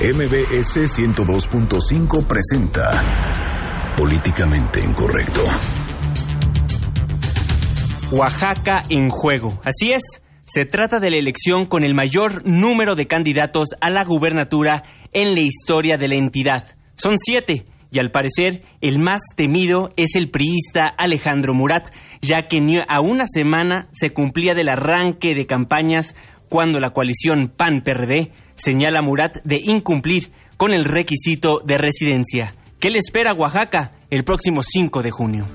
MBS 102.5 presenta Políticamente Incorrecto. Oaxaca en juego. Así es, se trata de la elección con el mayor número de candidatos a la gubernatura en la historia de la entidad. Son siete. Y al parecer, el más temido es el priista Alejandro Murat, ya que ni a una semana se cumplía del arranque de campañas cuando la coalición PAN-PRD señala Murat de incumplir con el requisito de residencia. ¿Qué le espera a Oaxaca el próximo 5 de junio?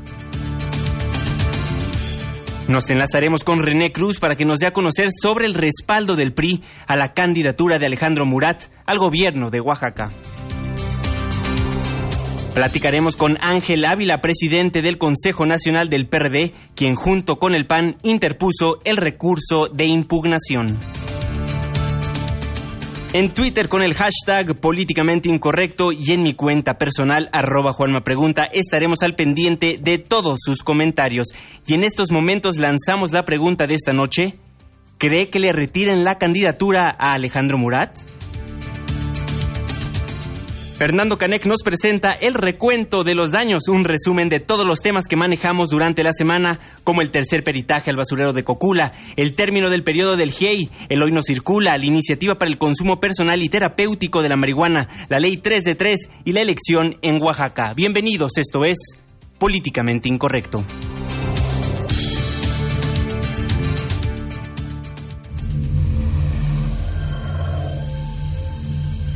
Nos enlazaremos con René Cruz para que nos dé a conocer sobre el respaldo del PRI a la candidatura de Alejandro Murat al gobierno de Oaxaca. Platicaremos con Ángel Ávila, presidente del Consejo Nacional del PRD, quien junto con el PAN interpuso el recurso de impugnación. En Twitter con el hashtag políticamente incorrecto y en mi cuenta personal arroba Juanma Pregunta estaremos al pendiente de todos sus comentarios. Y en estos momentos lanzamos la pregunta de esta noche. ¿Cree que le retiren la candidatura a Alejandro Murat? Fernando Canek nos presenta el recuento de los daños, un resumen de todos los temas que manejamos durante la semana, como el tercer peritaje al basurero de Cocula, el término del periodo del GIEI, el hoy no circula, la iniciativa para el consumo personal y terapéutico de la marihuana, la ley 3 de 3 y la elección en Oaxaca. Bienvenidos, esto es Políticamente Incorrecto.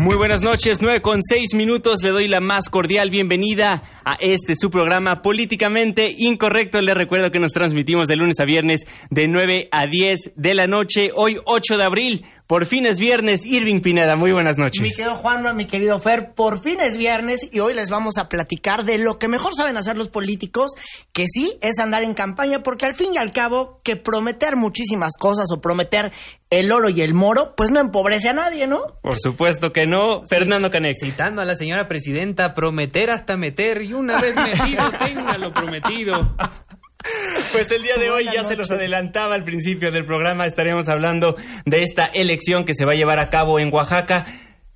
Muy buenas noches, 9 con 6 minutos. Le doy la más cordial bienvenida a este su programa Políticamente Incorrecto. Le recuerdo que nos transmitimos de lunes a viernes de 9 a 10 de la noche. Hoy 8 de abril, por fin es viernes. Irving Pineda, muy buenas noches. Mi querido Juanma, mi querido Fer, por fin es viernes y hoy les vamos a platicar de lo que mejor saben hacer los políticos, que sí es andar en campaña, porque al fin y al cabo que prometer muchísimas cosas o prometer el oro y el moro, pues no empobrece a nadie, ¿no? Por supuesto que no. Fernando Canex. Citando a la señora presidenta, prometer hasta meter y una vez metido, tenga lo prometido. Pues el día de hoy ya se los adelantaba al principio del programa, estaremos hablando de esta elección que se va a llevar a cabo en Oaxaca.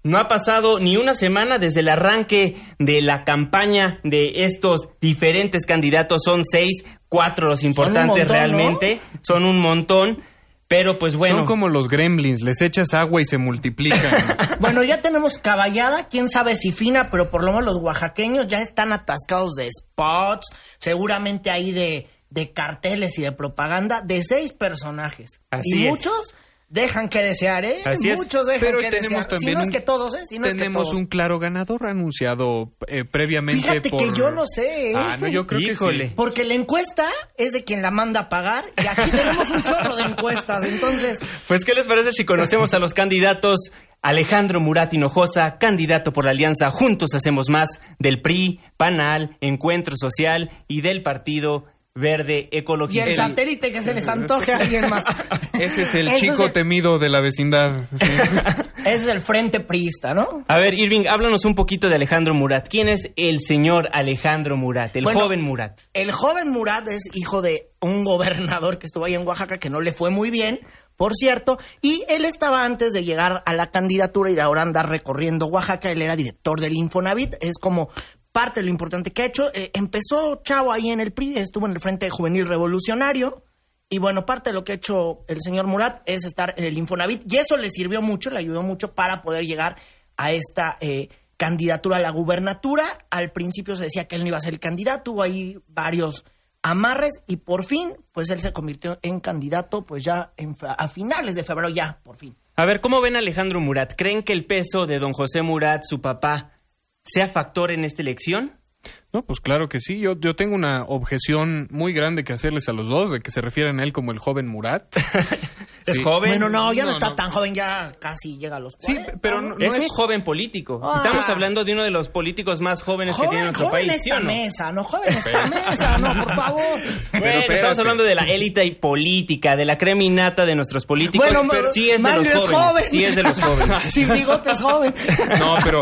No ha pasado ni una semana desde el arranque de la campaña de estos diferentes candidatos. Son seis, cuatro los importantes montón, realmente. Son un montón. Pero pues bueno. Son como los gremlins, les echas agua y se multiplican. Bueno, ya tenemos caballada, quién sabe si fina, pero por lo menos los oaxaqueños ya están atascados de spots, seguramente ahí de, de carteles y de propaganda de seis personajes. Así y es. muchos dejan que desear, ¿eh? Así es. Muchos dejan Pero que tenemos desear. también si no es que todos, ¿eh? Si no es que Tenemos todos. un claro ganador anunciado eh, previamente Fíjate por... que yo no sé, ¿eh? Ah, no, yo creo Híjole. que sí. Porque la encuesta es de quien la manda a pagar y aquí tenemos un chorro de encuestas, entonces... Pues, ¿qué les parece si conocemos a los candidatos? Alejandro Murat Hinojosa, candidato por la Alianza Juntos Hacemos Más, del PRI, PANAL, Encuentro Social y del Partido Verde Y Ecologista. el satélite que se les antoje a alguien más. Ese es el chico es el- temido de la vecindad. sí. Ese es el frente priista, ¿no? A ver, Irving, háblanos un poquito de Alejandro Murat. ¿Quién es el señor Alejandro Murat, el Bueno, joven Murat? El joven Murat es hijo de un gobernador que estuvo ahí en Oaxaca que no le fue muy bien, por cierto, y él estaba antes de llegar a la candidatura y de ahora andar recorriendo Oaxaca, él era director del Infonavit, es como parte de lo importante que ha hecho. Eh, empezó chavo ahí en el PRI, estuvo en el Frente Juvenil Revolucionario, y bueno, parte de lo que ha hecho el señor Murat es estar en el Infonavit, y eso le sirvió mucho, le ayudó mucho para poder llegar a esta eh, candidatura a la gubernatura. Al principio se decía que él no iba a ser el candidato, hubo ahí varios amarres y por fin, pues él se convirtió en candidato, pues ya en a finales de febrero, ya, por fin. A ver, ¿cómo ven Alejandro Murat? ¿Creen que el peso de don José Murat, su papá, sea factor en esta elección? No, pues claro que sí. Yo, yo tengo una objeción muy grande que hacerles a los dos, de que se refieren a él como el joven Murat. Es Sí. joven. Bueno, no, ya no, No, está no. tan joven, ya casi llega a los Sí, 40, pero ¿no? no- es un joven político. Ah. Estamos hablando de uno de los políticos más jóvenes que tiene nuestro joven país, ¿sí o esta no? mesa, no joven esta mesa, no, por favor. Bueno, espérate. estamos hablando de la élite y política, de la creminata de nuestros políticos. Bueno, pero sí es de Mario los es jóvenes. joven. Sí es de los jóvenes. Sin bigote es joven. No, pero,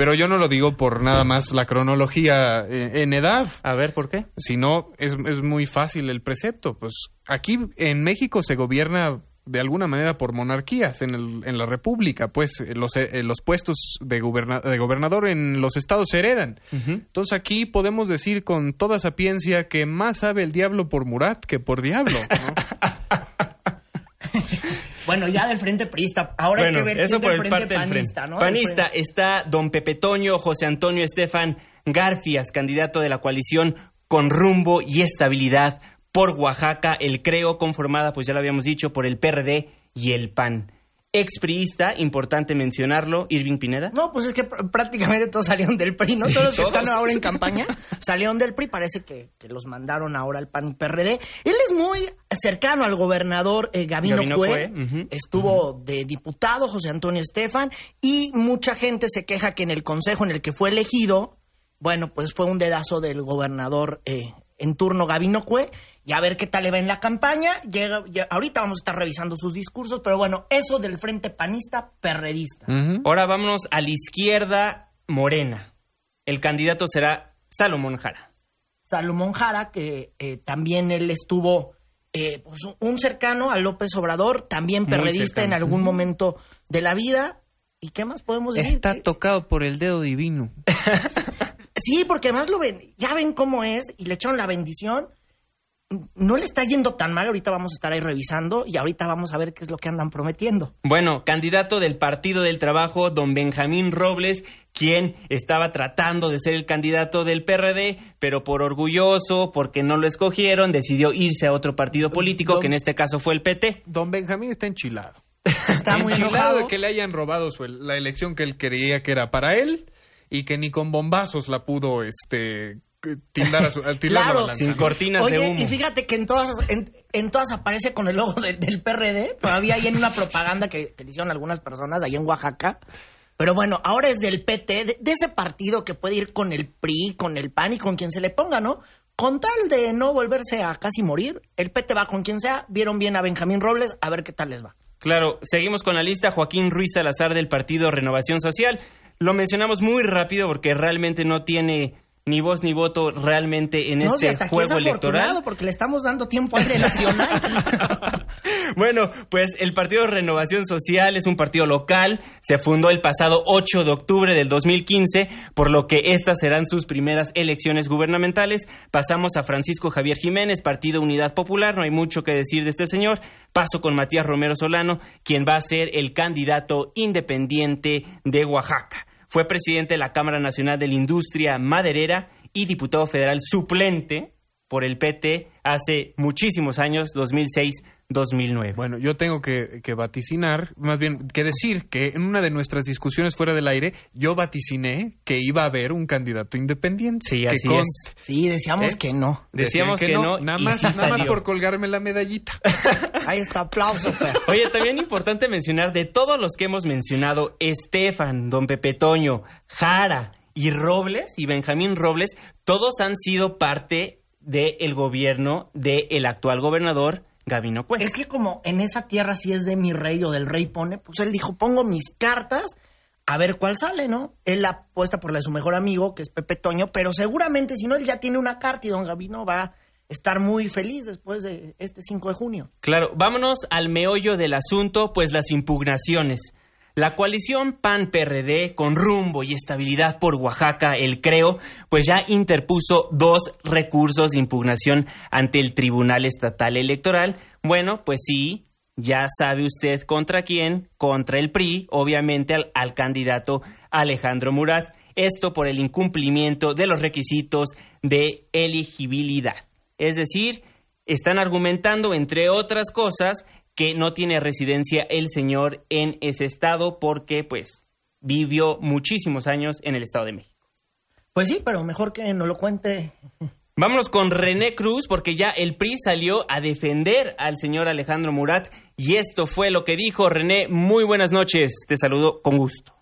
pero yo no lo digo por nada más la cronología eh, en edad, A ver, ¿por qué? sino es, es muy fácil el precepto. Pues aquí en México se gobierna de alguna manera por monarquías en, el- en la república, pues eh, los, eh, los puestos de, goberna- de gobernador en los estados se heredan. Entonces aquí podemos decir con toda sapiencia que más sabe el diablo por Murat que por diablo. ¿no? Bueno, ya del frente priista. Ahora hay que ver eso quién por del el frente parte del panista, frente. ¿no? Panista está don Pepe Toño, José Antonio Estefan Garfias, candidato de la coalición con rumbo y estabilidad por Oaxaca, el creo conformada, pues ya lo habíamos dicho, por el PRD y el PAN. Expriista, importante mencionarlo, Irving Pineda. No, pues es que pr- prácticamente todos salieron del PRI, ¿no? Todos los que están ahora en campaña salieron del PRI. Parece que, que los mandaron ahora al PAN PRD. Él es muy cercano al gobernador eh, Gabino, Gabino Cue. Cue, ujú, Estuvo de diputado José Antonio Estefan y mucha gente se queja que en el consejo en el que fue elegido, bueno, pues fue un dedazo del gobernador eh, en turno Gabino Cue. Y a ver qué tal le va en la campaña. Llega, ya- ahorita vamos a estar revisando sus discursos, pero bueno, eso del frente panista perredista. Ahora vámonos a la izquierda morena. El candidato será Salomón Jara. Salomón Jara, que eh, también él estuvo eh, pues, un cercano a López Obrador, también Muy perredista en algún momento de la vida. ¿Y qué más podemos decir? Está tocado por el dedo divino. sí, porque además lo ven, ya ven cómo es y le echaron la bendición. No le está yendo tan mal, ahorita vamos a estar ahí revisando y ahorita vamos a ver qué es lo que andan prometiendo. Bueno, candidato del Partido del Trabajo, don Benjamín Robles, quien estaba tratando de ser el candidato del PRD, pero por orgulloso, porque no lo escogieron, decidió irse a otro partido político, Don- que en este caso fue el PT. Don Benjamín está enchilado. Está muy enchilado de que le hayan robado su- la elección que él creía que era para él y que ni con bombazos la pudo este tildar a su al tildar la Claro. balanza, Sin ¿no? cortinas de Oye, humo. y fíjate que en todas, en, en todas aparece con el logo de- del PRD. Todavía hay en una propaganda que, que le hicieron algunas personas ahí en Oaxaca. Pero bueno, ahora es del PT, de, de ese partido que puede ir con el PRI, con el PAN y con quien se le ponga, ¿no? Con tal de no volverse a casi morir, el PT va con quien sea. Vieron bien a Benjamín Robles, a ver qué tal les va. Claro, seguimos con la lista. Joaquín Ruiz Salazar del Partido Renovación Social. Lo mencionamos muy rápido porque realmente no tiene ni voz ni voto realmente en no, este hasta aquí juego es afortunado electoral. porque le estamos dando tiempo al de Nacional. Bueno, pues el Partido Renovación Social es un partido local, se fundó el pasado 8 de octubre del 2015, por lo que estas serán sus primeras elecciones gubernamentales. Pasamos a Francisco Javier Jiménez, Partido Unidad Popular, no hay mucho que decir de este señor. Paso con Matías Romero Solano, quien va a ser el candidato independiente de Oaxaca. Fue presidente de la Cámara Nacional de la Industria Maderera y diputado federal suplente por el PT hace muchísimos años, 2006-2009. Bueno, yo tengo que, que vaticinar, más bien que decir que en una de nuestras discusiones fuera del aire, yo vaticiné que iba a haber un candidato independiente. Sí, así es. sí, decíamos ¿Eh? que no. Decíamos que, no, nada más, sí nada más por colgarme la medallita. Ahí está, aplauso, Fer. Oye, también importante mencionar de todos los que hemos mencionado, Estefan, Don Pepe Toño, Jara y Robles y Benjamín Robles, todos han sido parte del gobierno del actual gobernador Gabino Cue. Es que como en esa tierra si es de mi rey o del rey pone, pues él dijo, pongo mis cartas a ver cuál sale, ¿no? Él la apuesta por la de su mejor amigo, que es Pepe Toño, pero seguramente si no, él ya tiene una carta y don Gabino va a estar muy feliz después de este 5 de junio. Claro, vámonos al meollo del asunto, pues las impugnaciones. La coalición PAN-PRD con rumbo y estabilidad por Oaxaca, el Creo, pues ya interpuso dos recursos de impugnación ante el Tribunal Estatal Electoral. Bueno, pues sí, ya sabe usted contra quién, contra el PRI, obviamente al, al candidato Alejandro Murat. Esto por el incumplimiento de los requisitos de elegibilidad. Es decir, están argumentando, entre otras cosas, que no tiene residencia el señor en ese estado porque, pues, vivió muchísimos años en el Estado de México. Pues sí, pero mejor que no lo cuente Vámonos con René Cruz porque ya el PRI salió a defender al señor Alejandro Murat y esto fue lo que dijo René. Muy buenas noches, te saludo con gusto.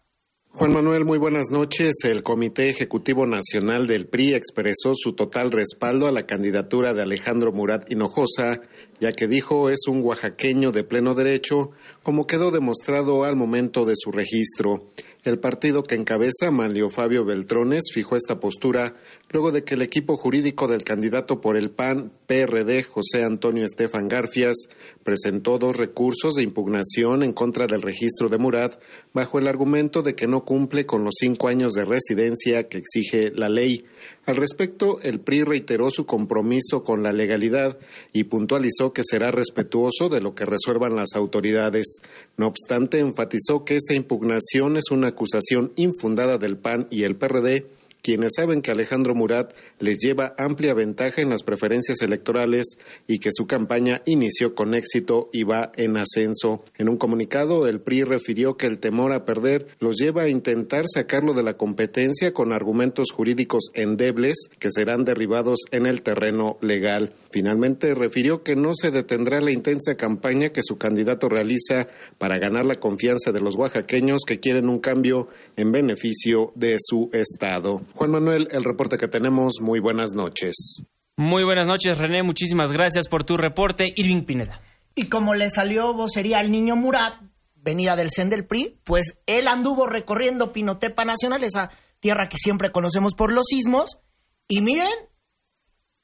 Juan Manuel, muy buenas noches. El Comité Ejecutivo Nacional del PRI expresó su total respaldo a la candidatura de Alejandro Murat Hinojosa, ya que dijo es un oaxaqueño de pleno derecho, como quedó demostrado al momento de su registro. El partido que encabeza Manlio Fabio Beltrones fijó esta postura luego de que el equipo jurídico del candidato por el PAN, PRD, José Antonio Estefan Garfias, presentó dos recursos de impugnación en contra del registro de Murat bajo el argumento de que no cumple con los cinco años de residencia que exige la ley. Al respecto, el PRI reiteró su compromiso con la legalidad y puntualizó que será respetuoso de lo que resuelvan las autoridades. No obstante, enfatizó que esa impugnación es una acusación infundada del PAN y el PRD quienes saben que Alejandro Murat les lleva amplia ventaja en las preferencias electorales y que su campaña inició con éxito y va en ascenso. En un comunicado, el PRI refirió que el temor a perder los lleva a intentar sacarlo de la competencia con argumentos jurídicos endebles que serán derribados en el terreno legal. Finalmente, refirió que no se detendrá la intensa campaña que su candidato realiza para ganar la confianza de los oaxaqueños que quieren un cambio en beneficio de su Estado. Juan Manuel, el reporte que tenemos, muy buenas noches. Muy buenas noches, René, muchísimas gracias por tu reporte. Irving Pineda. Y como le salió vocería al niño Murat, venida del CEN del PRI, pues él anduvo recorriendo Pinotepa Nacional, esa tierra que siempre conocemos por los sismos, y miren,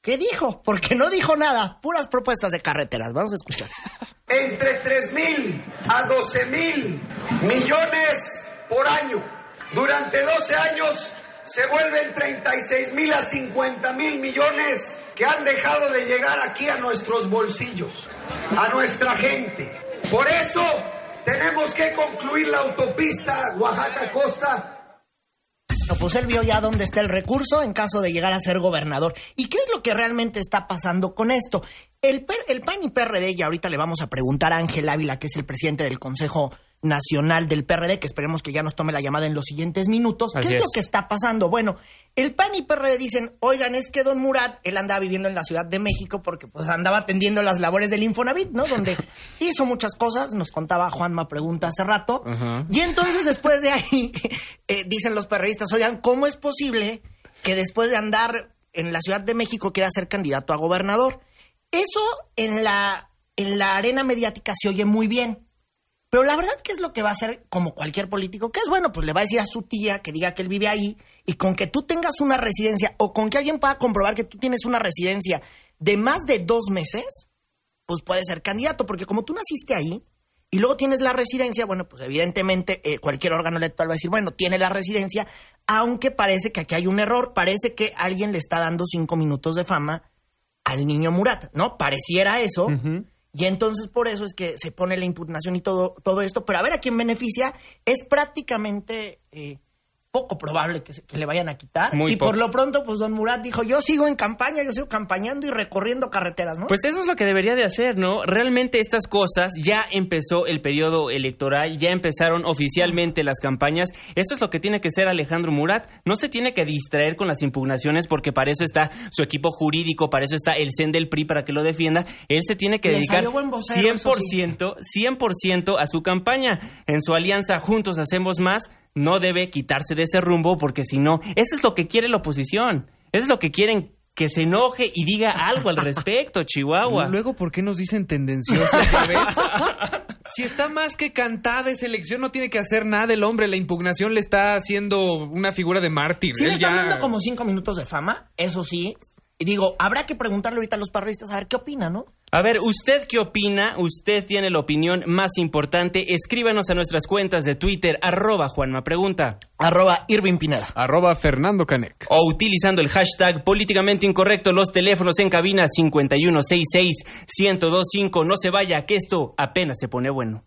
¿qué dijo? Porque no dijo nada, puras propuestas de carreteras. Vamos a escuchar. Entre 3 mil a 12 mil millones por año. Durante 12 años se vuelven 36 mil a 50 mil millones que han dejado de llegar aquí a nuestros bolsillos, a nuestra gente. Por eso tenemos que concluir la autopista Oaxaca-Costa no, pues él vio ya dónde está el recurso en caso de llegar a ser gobernador. ¿Y qué es lo que realmente está pasando con esto? El, el PAN y PRD, y ahorita le vamos a preguntar a Ángel Ávila, que es el presidente del Consejo Nacional del PRD, que esperemos que ya nos tome la llamada en los siguientes minutos. ¿Qué es, lo que está pasando? Bueno, el PAN y PRD dicen, oigan, es que don Murat, él andaba viviendo en la Ciudad de México porque pues andaba atendiendo las labores del Infonavit, ¿no? Donde hizo muchas cosas, nos contaba Juanma Pregunta hace rato. Y entonces después de ahí, eh, dicen los perredistas, oigan, ¿cómo es posible que después de andar en la Ciudad de México quiera ser candidato a gobernador? Eso en la, en la arena mediática se oye muy bien. Pero la verdad, ¿qué es lo que va a hacer como cualquier político? Que es bueno, pues le va a decir a su tía que diga que él vive ahí y con que tú tengas una residencia o con que alguien pueda comprobar que tú tienes una residencia de más de dos meses, pues puede ser candidato, porque como tú naciste ahí y luego tienes la residencia, bueno, pues evidentemente eh, cualquier órgano electoral va a decir, bueno, tiene la residencia, aunque parece que aquí hay un error, parece que alguien le está dando cinco minutos de fama al niño Murat, ¿no? Pareciera eso. Y entonces por eso es que se pone la impugnación y todo, todo esto. Pero a ver a quién beneficia es prácticamente eh, poco probable que, que, le vayan a quitar. y por lo pronto, pues don Murat dijo, yo sigo en campaña, yo sigo campañando y recorriendo carreteras, ¿no? Pues eso es lo que debería de hacer, ¿no? Realmente estas cosas, ya empezó el periodo electoral, ya empezaron oficialmente las campañas. Eso es lo que tiene que ser Alejandro Murat. No se tiene que distraer con las impugnaciones porque para eso está su equipo jurídico, para eso está el CEN del PRI para que lo defienda. Él se tiene que dedicar 100%, 100% a su campaña. En su alianza Juntos Hacemos Más no debe quitarse de ese rumbo porque si no, eso es lo que quiere la oposición. Eso es lo que quieren que se enoje y diga algo al respecto, Chihuahua. Luego, ¿por qué nos dicen tendenciosos si está más que cantada esa elección, no tiene que hacer nada el hombre. La impugnación le está haciendo una figura de mártir. Sí, le está dando como cinco minutos de fama, eso sí. Y digo, habrá que preguntarle ahorita a los parristas a ver qué opina, ¿no? A ver, ¿usted qué opina? Usted tiene la opinión más importante. Escríbanos a nuestras cuentas de Twitter, arroba Juanma Pregunta. Arroba Irving Pineda. Arroba Fernando Canec. O utilizando el hashtag políticamente incorrecto, los teléfonos en cabina 5166-1025. No se vaya, que esto apenas se pone bueno.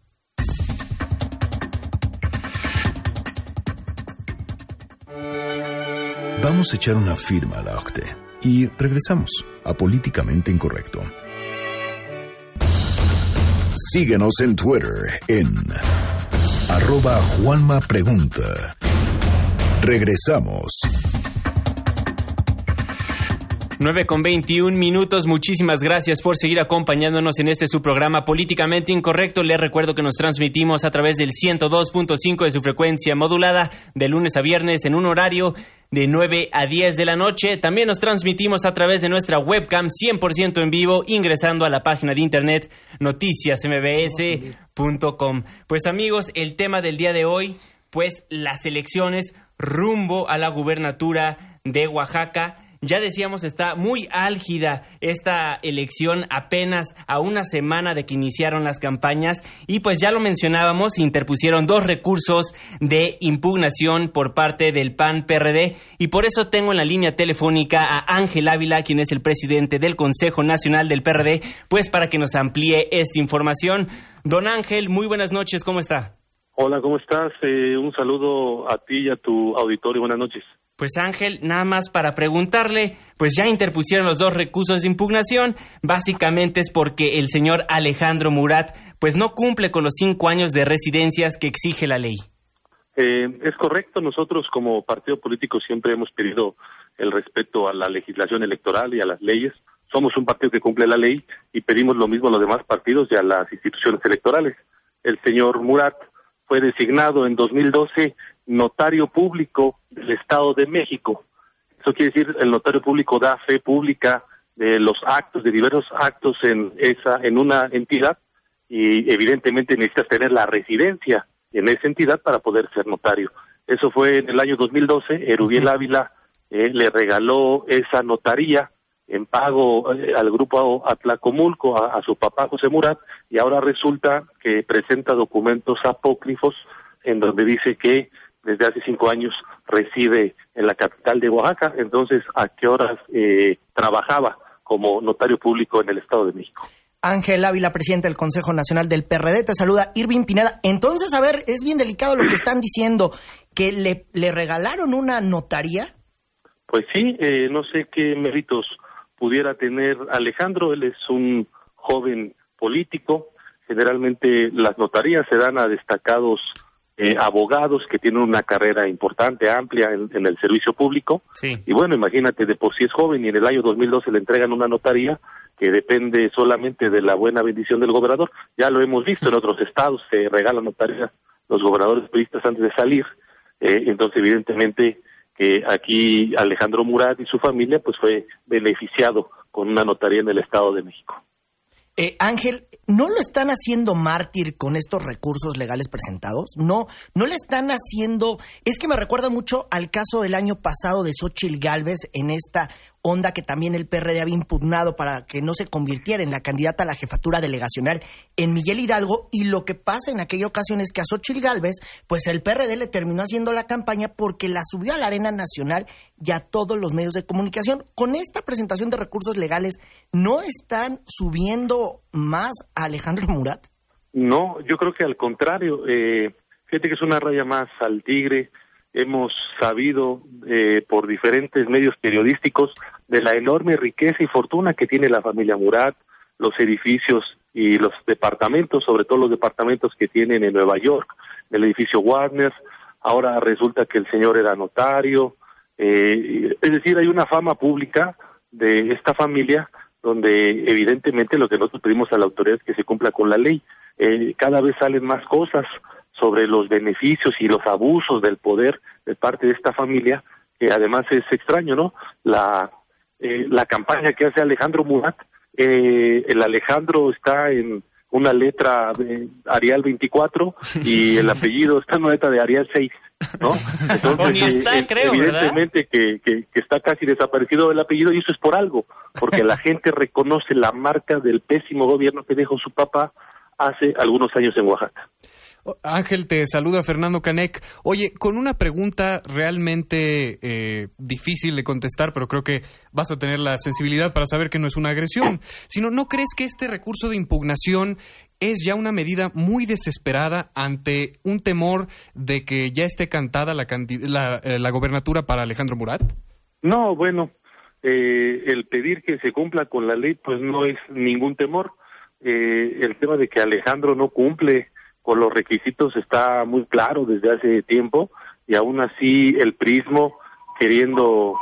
Vamos a echar una firma a la OCTE y regresamos a Políticamente Incorrecto. Síguenos en Twitter en arroba Juanma Pregunta. Regresamos. 9 con 21 minutos. Muchísimas gracias por seguir acompañándonos en este su programa Políticamente Incorrecto. Les recuerdo que nos transmitimos a través del 102.5 de su frecuencia modulada de lunes a viernes en un horario de 9 a 10 de la noche. También nos transmitimos a través de nuestra webcam 100% en vivo ingresando a la página de internet noticiasmbs.com. Pues amigos, el tema del día de hoy, pues las elecciones rumbo a la gubernatura de Oaxaca ya decíamos, está muy álgida esta elección apenas a una semana de que iniciaron las campañas y pues ya lo mencionábamos, interpusieron dos recursos de impugnación por parte del PAN PRD y por eso tengo en la línea telefónica a Ángel Ávila, quien es el presidente del Consejo Nacional del PRD, pues para que nos amplíe esta información. Don Ángel, muy buenas noches, ¿cómo está? Hola, ¿cómo estás? Eh, un saludo a ti y a tu auditorio. Buenas noches. Pues Ángel, nada más para preguntarle, pues ya interpusieron los dos recursos de impugnación, básicamente es porque el señor Alejandro Murat pues no cumple con los cinco años de residencias que exige la ley. Eh, es correcto, nosotros como partido político siempre hemos pedido el respeto a la legislación electoral y a las leyes. Somos un partido que cumple la ley y pedimos lo mismo a los demás partidos y a las instituciones electorales. El señor Murat fue designado en 2012 notario público del Estado de México. Eso quiere decir el notario público da fe pública de los actos, de diversos actos en esa, en una entidad y evidentemente necesitas tener la residencia en esa entidad para poder ser notario. Eso fue en el año 2012. Erubiel Ávila eh, le regaló esa notaría en pago eh, al grupo Atlacomulco, a, a, su papá José Murat, y ahora resulta que presenta documentos apócrifos en donde dice que desde hace cinco años reside en la capital de Oaxaca, entonces a qué horas eh, trabajaba como notario público en el Estado de México. Ángel Ávila, presidente del Consejo Nacional del PRD, te saluda Irving Pineda. Entonces, a ver, es bien delicado lo que están diciendo, que le, le regalaron una notaría. Pues sí, eh, no sé qué méritos pudiera tener Alejandro, él es un joven político, generalmente las notarías se dan a destacados eh, abogados que tienen una carrera importante, amplia en, el servicio público. Y bueno, imagínate, de por sí es joven y en el año 2012 le entregan una notaría que depende solamente de la buena bendición del gobernador. Ya lo hemos visto en otros estados, se regalan notarías los gobernadores periodistas antes de salir. Eh, entonces, evidentemente, que aquí Alejandro Murat y su familia pues fue beneficiado con una notaría en el Estado de México. Eh, Ángel, ¿no lo están haciendo mártir con estos recursos legales presentados? No, no le están haciendo. Es que me recuerda mucho al caso del año pasado de Xochitl Galvez en esta onda que también el PRD había impugnado para que no se convirtiera en la candidata a la jefatura delegacional en Miguel Hidalgo. Y lo que pasa en aquella ocasión es que a Xochitl Galvez, pues el PRD le terminó haciendo la campaña porque la subió a la arena nacional y a todos los medios de comunicación. Con esta presentación de recursos legales, ¿no están subiendo más a Alejandro Murat? No, yo creo que al contrario. Eh, fíjate que es una raya más al tigre hemos sabido eh, por diferentes medios periodísticos de la enorme riqueza y fortuna que tiene la familia Murat, los edificios y los departamentos, sobre todo los departamentos que tienen en Nueva York, el edificio Warner, ahora resulta que el señor era notario, eh, es decir, hay una fama pública de esta familia donde evidentemente lo que nosotros pedimos a la autoridad es que se cumpla con la ley. Eh, cada vez salen más cosas, sobre los beneficios y los abusos del poder de parte de esta familia, que además es extraño, ¿no? La, eh, la campaña que hace Alejandro Murat, eh, el Alejandro está en una letra de Arial 24 y el apellido está en una letra de Arial 6, ¿no? Entonces, está, eh, creo, evidentemente que, que, que, está casi desaparecido el apellido y eso es por algo, porque la gente reconoce la marca del pésimo gobierno que dejó su papá hace algunos años en Oaxaca. Ángel, te saluda Fernando Canek. Oye, con una pregunta realmente eh, difícil de contestar, pero creo que vas a tener la sensibilidad para saber que no es una agresión, sino ¿no crees que este recurso de impugnación es ya una medida muy desesperada ante un temor de que ya esté cantada la, la, eh, la gobernatura para Alejandro Murat? No, bueno, eh, el pedir que se cumpla con la ley, pues no es ningún temor. Eh, el tema de que Alejandro no cumple con los requisitos está muy claro desde hace tiempo y aún así el prismo queriendo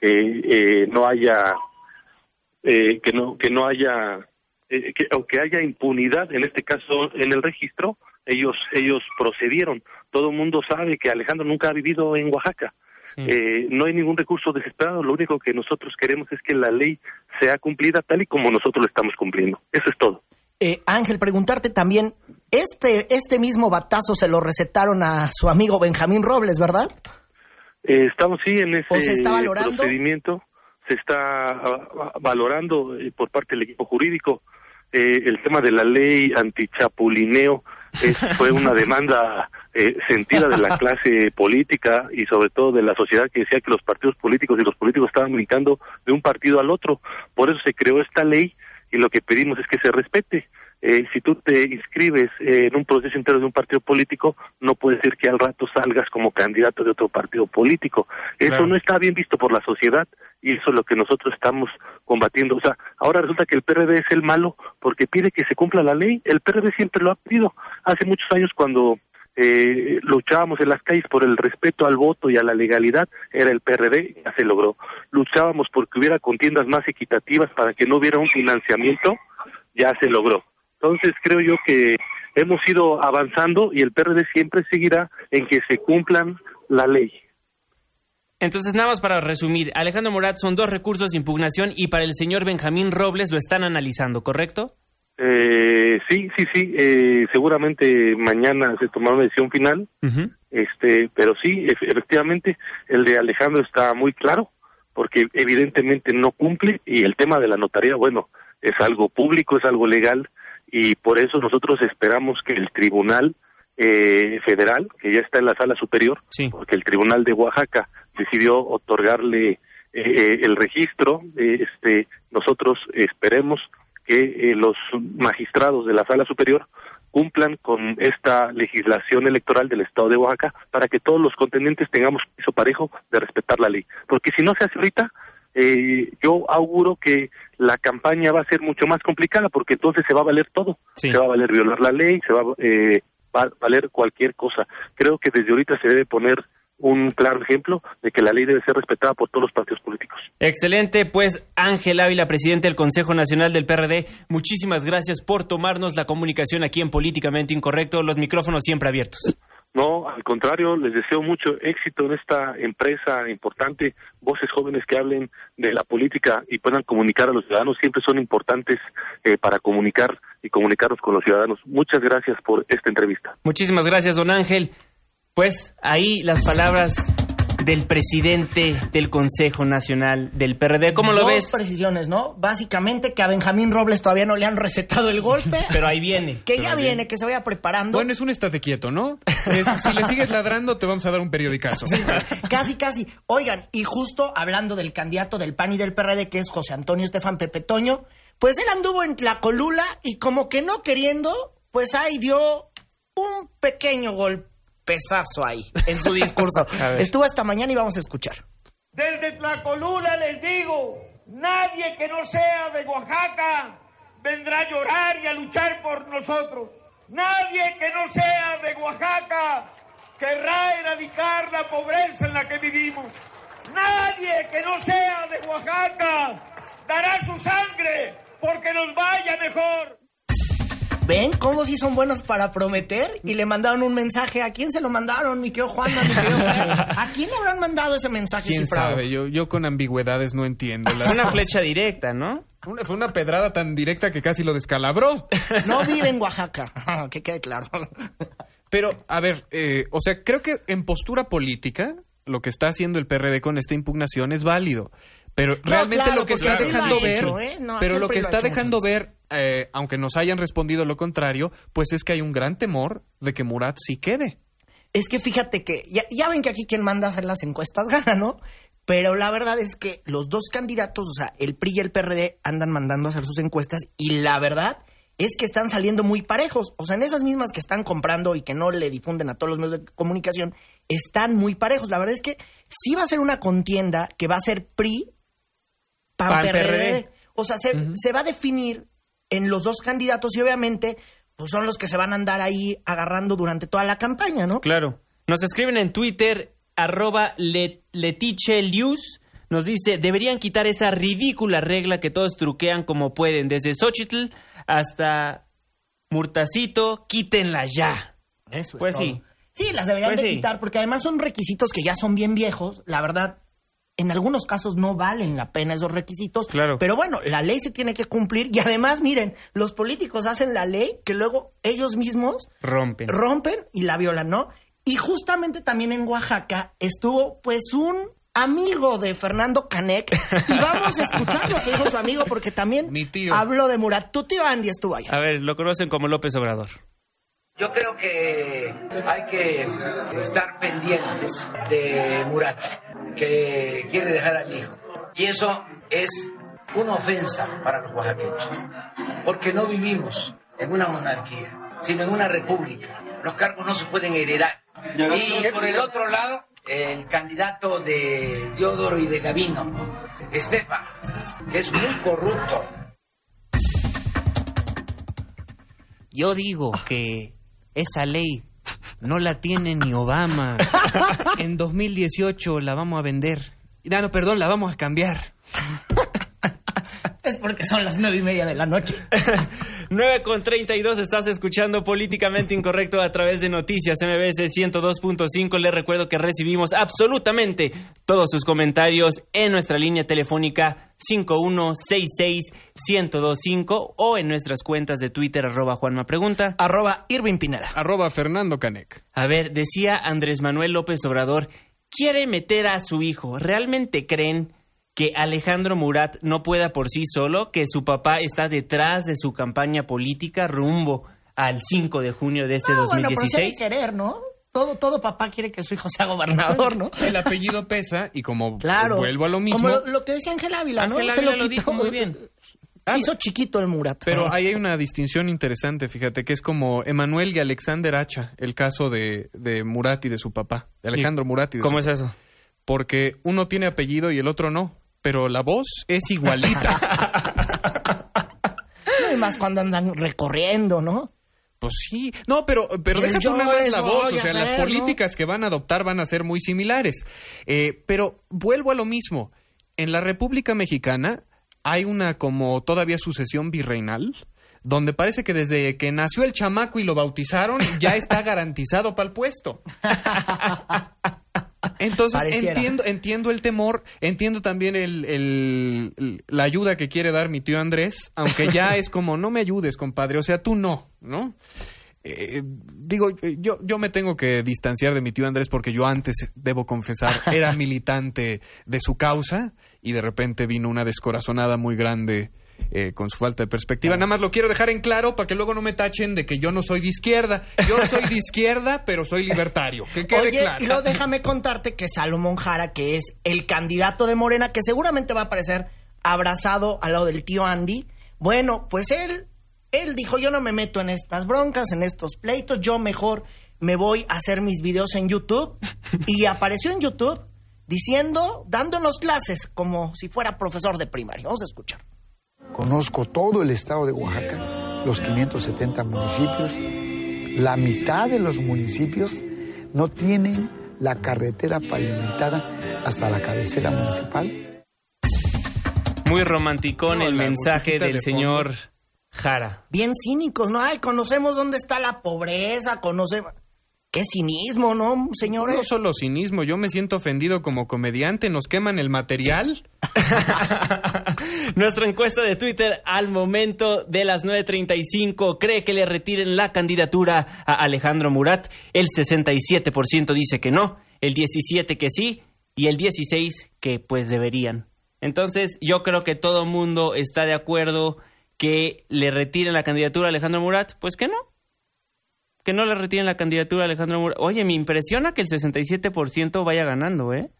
que eh, no haya eh, que no que no haya eh, que aunque haya impunidad en este caso en el registro ellos ellos procedieron. Todo el mundo sabe que Alejandro nunca ha vivido en Oaxaca. Eh, no hay ningún recurso desesperado lo único que nosotros queremos es que la ley sea cumplida tal y como nosotros lo estamos cumpliendo. Eso es todo. Eh, Ángel, preguntarte también, este, este mismo batazo se lo recetaron a su amigo Benjamín Robles, ¿verdad? Eh, estamos sí en ese procedimiento, se está ah, ah, valorando eh, por parte del equipo jurídico eh, el tema de la ley antichapulineo es- fue una demanda eh, sentida de la clase política y sobre todo de la sociedad que decía que los partidos políticos y los políticos estaban brincando de un partido al otro. Por eso se creó esta ley y lo que pedimos es que se respete. Eh, si tú te inscribes eh, en un proceso interno de un partido político, no puede ser que al rato salgas como candidato de otro partido político. Eso no está bien visto por la sociedad y eso es lo que nosotros estamos combatiendo. O sea, ahora resulta que el PRD es el malo porque pide que se cumpla la ley. El PRD siempre lo ha pedido. Hace muchos años cuando eh, luchábamos en las calles por el respeto al voto y a la legalidad, era el PRD, ya se logró. Luchábamos porque hubiera contiendas más equitativas para que no hubiera un financiamiento, ya se logró. Entonces creo yo que hemos ido avanzando y el PRD siempre seguirá en que se cumplan la ley. Entonces, nada más para resumir, Alejandro Murat son dos recursos de impugnación y para el señor Benjamín Robles lo están analizando, ¿correcto? Eh, sí, sí, sí. eh, seguramente mañana se tomará una decisión final. Este, pero sí, ef- efectivamente, el de Alejandro está muy claro, porque evidentemente no cumple y el tema de la notaría, bueno, es algo público, es algo legal y por eso nosotros esperamos que el Tribunal eh, Federal, que ya está en la sala superior, porque el Tribunal de Oaxaca decidió otorgarle eh, eh, el registro, eh, este, nosotros esperemos que eh, los magistrados de la sala superior cumplan con esta legislación electoral del Estado de Oaxaca para que todos los contendientes tengamos piso parejo de respetar la ley. Porque si no se hace ahorita, eh, yo auguro que la campaña va a ser mucho más complicada porque entonces se va a valer todo. Se va a valer violar la ley, se va, eh, va a valer cualquier cosa. Creo que desde ahorita se debe poner un claro ejemplo de que la ley debe ser respetada por todos los partidos políticos. Excelente, pues Ángel Ávila, presidente del Consejo Nacional del PRD, muchísimas gracias por tomarnos la comunicación aquí en Políticamente Incorrecto, los micrófonos siempre abiertos. No, al contrario, les deseo mucho éxito en esta empresa importante. Voces jóvenes que hablen de la política y puedan comunicar a los ciudadanos siempre son importantes eh, para comunicar y comunicarnos con los ciudadanos. Muchas gracias por esta entrevista. Muchísimas gracias, don Ángel. Pues ahí las palabras del presidente del Consejo Nacional del PRD. ¿Cómo lo Dos ves? precisiones, ¿no? Básicamente que a Benjamín Robles todavía no le han recetado el golpe. Pero ahí viene. Que ya viene, que se vaya preparando. Bueno, es un estate quieto, ¿no? Es- si le sigues ladrando, te vamos a dar un periodicazo. Casi, casi. Oigan, y justo hablando del candidato del PAN y del PRD, que es José Antonio Estefan Pepe Toño, pues él anduvo en Tlacolula y como que no queriendo, pues ahí dio un pequeño golpezazo ahí en su discurso. Estuvo esta mañana y vamos a escuchar. Desde Tlacolula les digo, nadie que no sea de Oaxaca vendrá a llorar y a luchar por nosotros. Nadie que no sea de Oaxaca querrá erradicar la pobreza en la que vivimos. Nadie que no sea de Oaxaca dará su sangre porque nos vaya mejor. ¿Ven cómo sí son buenos para prometer? Y le mandaron un mensaje. ¿A quién se lo mandaron, mi querido Juan? Mi querido? ¿A quién le habrán mandado ese mensaje ¿Quién cifrado? sabe? Yo, yo con ambigüedades no entiendo. las Una cosas. flecha directa, ¿no? Una, fue una pedrada tan directa que casi lo descalabró. No vive en Oaxaca, que quede claro. Pero, a ver, eh, o sea, creo que en postura política, lo que está haciendo el PRD con esta impugnación es válido. Pero realmente claro, lo que está dejando ver, hecho, ¿eh? No, pero lo que está dejando muchas ver, eh, aunque nos hayan respondido lo contrario, pues es que hay un gran temor de que Murat sí quede. Es que fíjate que ya, ya ven que aquí quien manda a hacer las encuestas gana, ¿no? Pero la verdad es que los dos candidatos, o sea, el PRI y el PRD, andan mandando a hacer sus encuestas y la verdad es que están saliendo muy parejos. O sea, en esas mismas que están comprando y que no le difunden a todos los medios de comunicación, están muy parejos. La verdad es que sí va a ser una contienda que va a ser PRI, PAN, PAN, PRD. PRD. O sea, se, se va a definir en los dos candidatos y obviamente pues son los que se van a andar ahí agarrando durante toda la campaña, ¿no? Claro. Nos escriben en Twitter, arroba le- Letiche Lius. nos dice, deberían quitar esa ridícula regla que todos truquean como pueden, desde Xochitl hasta Murtacito, quítenla ya. Eso es Pues todo. sí. Sí, las deberían Pues de sí. quitar porque además son requisitos que ya son bien viejos. La verdad, en algunos casos no valen la pena esos requisitos. Claro. Pero bueno, la ley se tiene que cumplir y además, miren, los políticos hacen la ley que luego ellos mismos Rompen. rompen y la violan, ¿no? Y justamente también en Oaxaca estuvo pues un amigo de Fernando Canek y vamos a escuchar lo que dijo su amigo porque también Mi tío. habló de Murat. Tu tío Andy estuvo allá. A ver, lo conocen como López Obrador. Yo creo que hay que estar pendientes de Murat, que quiere dejar al hijo. Y eso es una ofensa para los oaxaqueños, porque no vivimos en una monarquía, sino en una república. Los cargos no se pueden heredar. Y por el otro lado, el candidato de Diodoro y de Gavino, Estefan, que es muy corrupto, Yo digo que esa ley no la tiene ni Obama. En 2018 la vamos a vender. Ah, no, perdón, la vamos a cambiar. Es porque son las nueve y media de la noche. 9 con 32 estás escuchando Políticamente Incorrecto a través de Noticias MBS 102.5. Les recuerdo que recibimos absolutamente todos sus comentarios en nuestra línea telefónica 5166-1025 o en nuestras cuentas de Twitter arroba Juanma Pregunta. Arroba Irving Pineda. Arroba Fernando Canec. A ver, decía Andrés Manuel López Obrador, quiere meter a su hijo. ¿Realmente creen que Alejandro Murat no pueda por sí solo, que su papá está detrás de su campaña política rumbo al 5 de junio de este Ah, bueno, pero sí hay 2016? que querer, ¿no? Todo, todo papá quiere que su hijo sea gobernador, ¿no? El apellido pesa y como Claro. vuelvo a lo mismo. Como lo, lo que decía Ángel Ávila, ¿no? Ángel Se Ávila lo dijo muy bien. Se hizo chiquito el Murat. Pero ahí hay una distinción interesante, fíjate, que es como Emanuel y Alexander Hacha, el caso de, de Murat y de su papá, de Alejandro Murat y de ¿Cómo su es eso? Porque uno tiene apellido y el otro no, pero la voz es igualita. No, y más cuando andan recorriendo, ¿no? pues sí, no, pero, pero deja tú nada más la voz, o sea, las ser, ¿no? políticas que van a adoptar van a ser muy similares. Eh, pero vuelvo a lo mismo, en la República Mexicana hay una como todavía sucesión virreinal, donde parece que desde que nació el chamaco y lo bautizaron, ya está garantizado para el puesto. Entonces Pareciera. entiendo, entiendo el temor, entiendo también el, el- el- la ayuda que quiere dar mi tío Andrés, aunque ya es como, no me ayudes, compadre, o sea, tú no, ¿no? Eh, digo, yo, yo me tengo que distanciar de mi tío Andrés porque yo antes, debo confesar, era militante de su causa y de repente vino una descorazonada muy grande eh, con su falta de perspectiva. Nada más lo quiero dejar en claro para que luego no me tachen de que yo no soy de izquierda. Yo soy de izquierda, pero soy libertario. Que quede Oye, claro. y luego déjame contarte que Salomón Jara, que es el candidato de Morena, que seguramente va a aparecer abrazado al lado del tío Andy, bueno, pues él, él dijo, yo no me meto en estas broncas, en estos pleitos, yo mejor me voy a hacer mis videos en YouTube. Y apareció en YouTube diciendo, dándonos clases como si fuera profesor de primaria. Vamos a escuchar. Conozco todo el estado de Oaxaca, los 570 municipios. La mitad de los municipios no tienen la carretera pavimentada hasta la cabecera municipal. Muy romanticón No, el mensaje del de señor Jara. Bien cínicos, ¿no? Ay, conocemos dónde está la pobreza, conocemos... Qué cinismo, ¿no, señores? No solo cinismo, yo me siento ofendido como comediante, nos queman el material. Nuestra encuesta de Twitter al momento de las 9.35 cree que le retiren la candidatura a Alejandro Murat. El 67% dice que no, el 17% que sí y el 16% que pues deberían. Entonces yo creo que todo mundo está de acuerdo que le retiren la candidatura a Alejandro Murat. Pues que no. Que no le retiren la candidatura a Alejandro Murat. Oye, me impresiona que el 67% vaya ganando, ¿eh?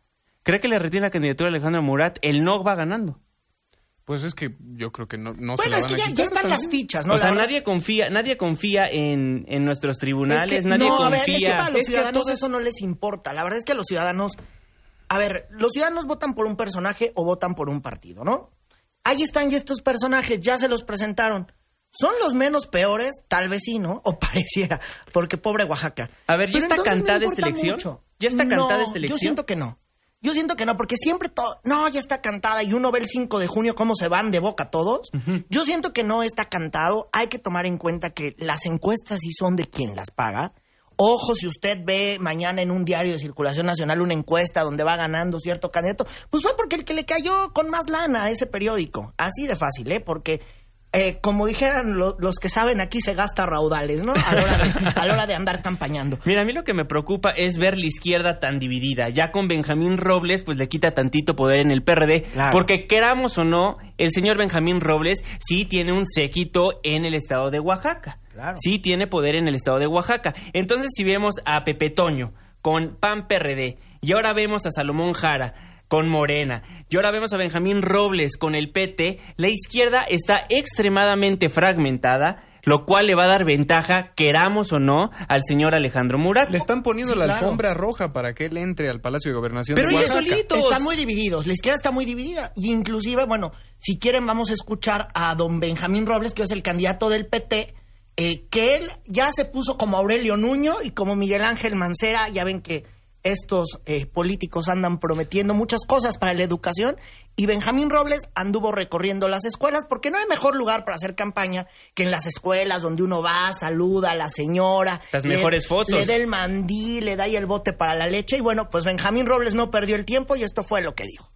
¿Cree que le retiren la candidatura a Alejandro Murat? El no va ganando. Pues es que yo creo que no, no se Bueno, la es que a ya, quitar ya están también. las fichas, ¿no? o sea, La nadie confía, nadie confía en, en nuestros tribunales, Es que- nadie no, a ver, es que confía. para los Es a ciudadanos eso no les importa. La verdad es que a los ciudadanos... A ver, los ciudadanos votan por un personaje o votan por un partido, ¿no? Ahí están ya estos personajes, ya se los presentaron. ¿Son los menos peores? Tal vez sí, ¿no? O pareciera, porque pobre Oaxaca. A ver, ¿ya Pero está cantada esta elección? mucho. ¿Ya está No, cantada esta Yo elección? siento que no. Yo siento que no, porque siempre todo, no, ya está cantada y uno ve el 5 de junio cómo se van de boca todos. Yo siento que no está cantado. Hay que tomar en cuenta que las encuestas sí son de quien las paga. Ojo, si usted ve mañana en un diario de circulación nacional una encuesta donde va ganando cierto candidato, pues fue porque el que le cayó con más lana a ese periódico. Así de fácil, ¿eh? Porque eh, como dijeran lo- los que saben, aquí se gasta raudales, ¿no? A la, hora de, a la hora de andar campañando. Mira, a mí lo que me preocupa es ver la izquierda tan dividida. Ya con Benjamín Robles, pues le quita tantito poder en el PRD. Claro. Porque queramos o no, el señor Benjamín Robles sí tiene un séquito en el estado de Oaxaca. Claro. Sí tiene poder en el estado de Oaxaca. Entonces, si vemos a Pepe Toño con PAN PRD y ahora vemos a Salomón Jara con Morena y ahora vemos a Benjamín Robles con el PT, la izquierda está extremadamente fragmentada, lo cual le va a dar ventaja, queramos o no, al señor Alejandro Murat. Le están poniendo Sí, la claro. alfombra roja para que él entre al Palacio de Gobernación Pero de ellos solitos. Están muy divididos, la izquierda está muy dividida. Y inclusive, bueno, si quieren vamos a escuchar a don Benjamín Robles, que es el candidato del PT, eh, que él ya se puso como Aurelio Nuño y como Miguel Ángel Mancera. Ya ven que estos eh, políticos andan prometiendo muchas cosas para la educación. Y Benjamín Robles anduvo recorriendo las escuelas, porque no hay mejor lugar para hacer campaña que en las escuelas donde uno va, saluda a la señora. Las le- mejores fotos. Le da el mandil, le da ahí el bote para la leche. Y bueno, pues Benjamín Robles no perdió el tiempo y esto fue lo que dijo.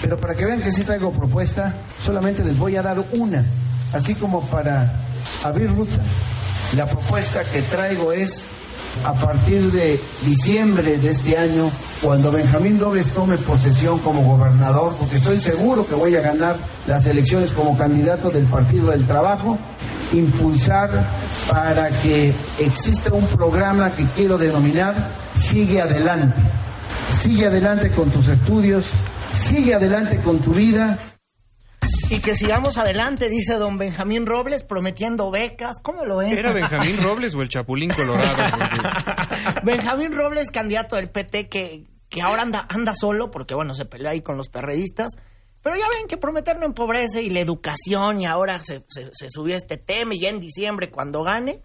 Pero para que vean que sí traigo propuesta, solamente les voy a dar una, así como para abrir ruta. La propuesta que traigo es, a partir de diciembre de este año, cuando Benjamín Robles tome posesión como gobernador, porque estoy seguro que voy a ganar las elecciones como candidato del Partido del Trabajo, impulsar para que exista un programa que quiero denominar Sigue Adelante. Sigue adelante con tus estudios, sigue adelante con tu vida. Y que sigamos adelante, dice don Benjamín Robles, prometiendo becas. ¿Cómo lo ven? ¿Era Benjamín Robles o el Chapulín Colorado? Benjamín Robles, candidato del PT, que, que ahora anda, anda solo, porque bueno, se pelea ahí con los perredistas. Pero ya ven que prometer no empobrece y la educación, y ahora se, se, se subió este tema, y ya en diciembre, cuando gane,